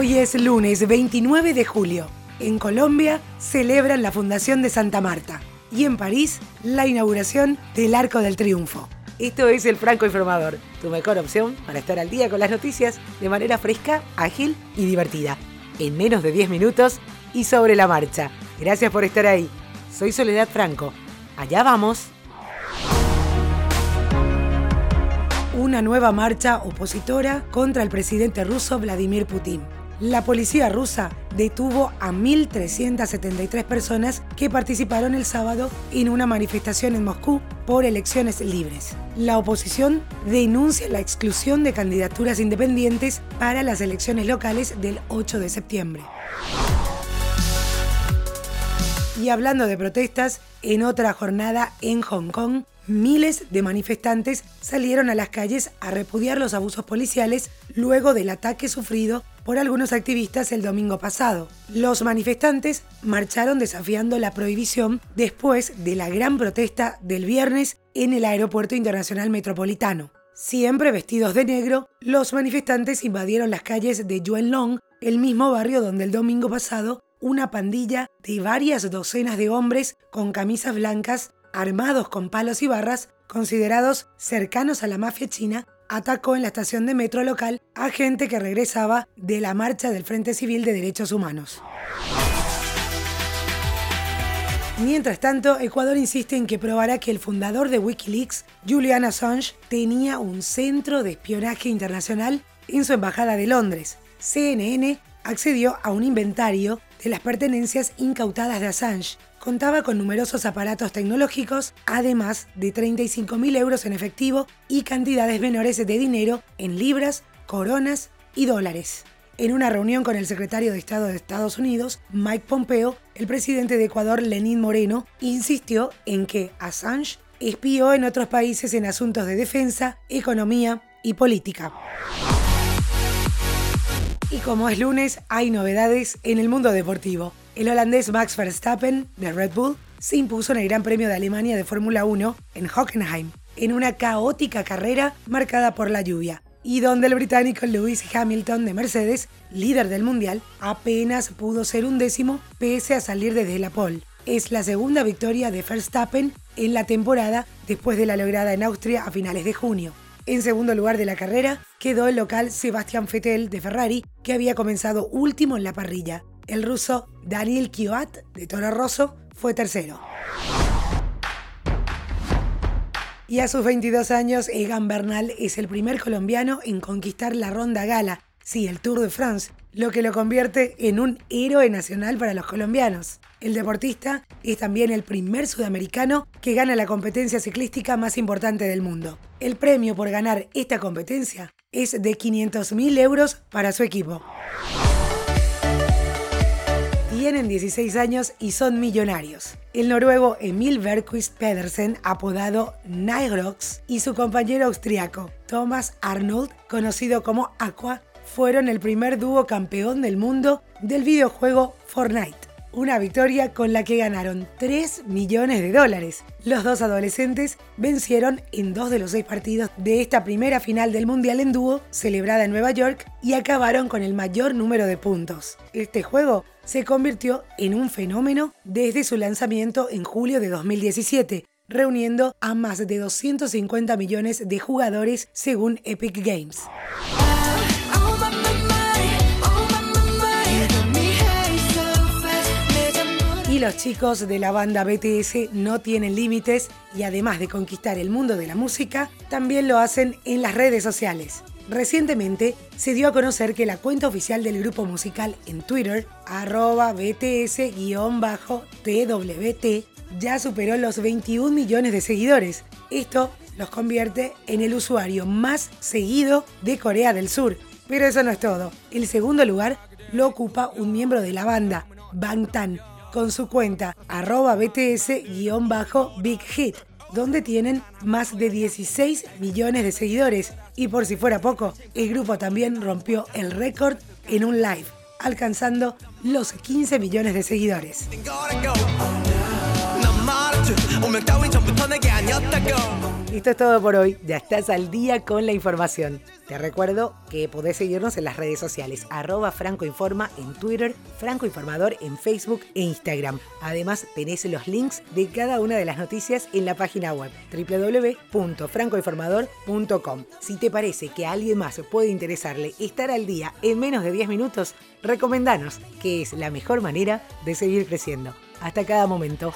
Hoy es lunes 29 de julio. En Colombia celebran la fundación de Santa Marta y en París la inauguración del Arco del Triunfo. Esto es el Franco Informador, tu mejor opción para estar al día con las noticias de manera fresca, ágil y divertida. En menos de 10 minutos y sobre la marcha. Gracias por estar ahí. Soy Soledad Franco. Allá vamos. Una nueva marcha opositora contra el presidente ruso Vladimir Putin la policía rusa detuvo a 1.373 personas que participaron el sábado en una manifestación en Moscú por elecciones libres. La oposición denuncia la exclusión de candidaturas independientes para las elecciones locales del 8 de septiembre. Y hablando de protestas, en otra jornada en Hong Kong, miles de manifestantes salieron a las calles a repudiar los abusos policiales luego del ataque sufrido por algunos activistas el domingo pasado. Los manifestantes marcharon desafiando la prohibición después de la gran protesta del viernes en el Aeropuerto Internacional Metropolitano. Siempre vestidos de negro, los manifestantes invadieron las calles de Long, el mismo barrio donde el domingo pasado una pandilla de varias docenas de hombres con camisas blancas, armados con palos y barras, considerados cercanos a la mafia china, atacó en la estación de metro local a gente que regresaba de la marcha del Frente Civil de Derechos Humanos. Mientras tanto, Ecuador insiste en que probará que el fundador de Wikileaks, Julian Assange, tenía un centro de espionaje internacional en su embajada de Londres. CNN accedió a un inventario de las pertenencias incautadas de Assange, contaba con numerosos aparatos tecnológicos, además de 35.000 euros en efectivo y cantidades menores de dinero en libras, coronas y dólares. En una reunión con el secretario de Estado de Estados Unidos, Mike Pompeo, el presidente de Ecuador, Lenín Moreno, insistió en que Assange espió en otros países en asuntos de defensa, economía y política. Y como es lunes, hay novedades en el mundo deportivo. El holandés Max Verstappen, de Red Bull, se impuso en el Gran Premio de Alemania de Fórmula 1 en Hockenheim, en una caótica carrera marcada por la lluvia, y donde el británico Lewis Hamilton de Mercedes, líder del mundial, apenas pudo ser un décimo pese a salir desde la pole. Es la segunda victoria de Verstappen en la temporada después de la lograda en Austria a finales de junio. En segundo lugar de la carrera quedó el local Sebastian Vettel de Ferrari, que había comenzado último en la parrilla. El ruso Daniel Kioat de Toro Rosso fue tercero. Y a sus 22 años, Egan Bernal es el primer colombiano en conquistar la Ronda Gala, sí, el Tour de France, lo que lo convierte en un héroe nacional para los colombianos. El deportista es también el primer sudamericano que gana la competencia ciclística más importante del mundo. El premio por ganar esta competencia es de 500.000 euros para su equipo. Tienen 16 años y son millonarios. El noruego Emil Bergquist Pedersen, apodado Nygrox, y su compañero austriaco Thomas Arnold, conocido como Aqua, fueron el primer dúo campeón del mundo del videojuego Fortnite una victoria con la que ganaron 3 millones de dólares. Los dos adolescentes vencieron en dos de los seis partidos de esta primera final del Mundial en dúo, celebrada en Nueva York, y acabaron con el mayor número de puntos. Este juego se convirtió en un fenómeno desde su lanzamiento en julio de 2017, reuniendo a más de 250 millones de jugadores según Epic Games. Los chicos de la banda BTS no tienen límites y además de conquistar el mundo de la música, también lo hacen en las redes sociales. Recientemente se dio a conocer que la cuenta oficial del grupo musical en Twitter, arroba BTS-TWT, ya superó los 21 millones de seguidores. Esto los convierte en el usuario más seguido de Corea del Sur. Pero eso no es todo. El segundo lugar lo ocupa un miembro de la banda, Bangtan, con su cuenta arroba BTS-Big Hit, donde tienen más de 16 millones de seguidores. Y por si fuera poco, el grupo también rompió el récord en un live, alcanzando los 15 millones de seguidores. Esto es todo por hoy. Ya estás al día con la información. Te recuerdo que podés seguirnos en las redes sociales, arroba francoinforma en Twitter, francoinformador en Facebook e Instagram. Además, tenés los links de cada una de las noticias en la página web www.francoinformador.com. Si te parece que a alguien más puede interesarle estar al día en menos de 10 minutos, recomendanos, que es la mejor manera de seguir creciendo. Hasta cada momento.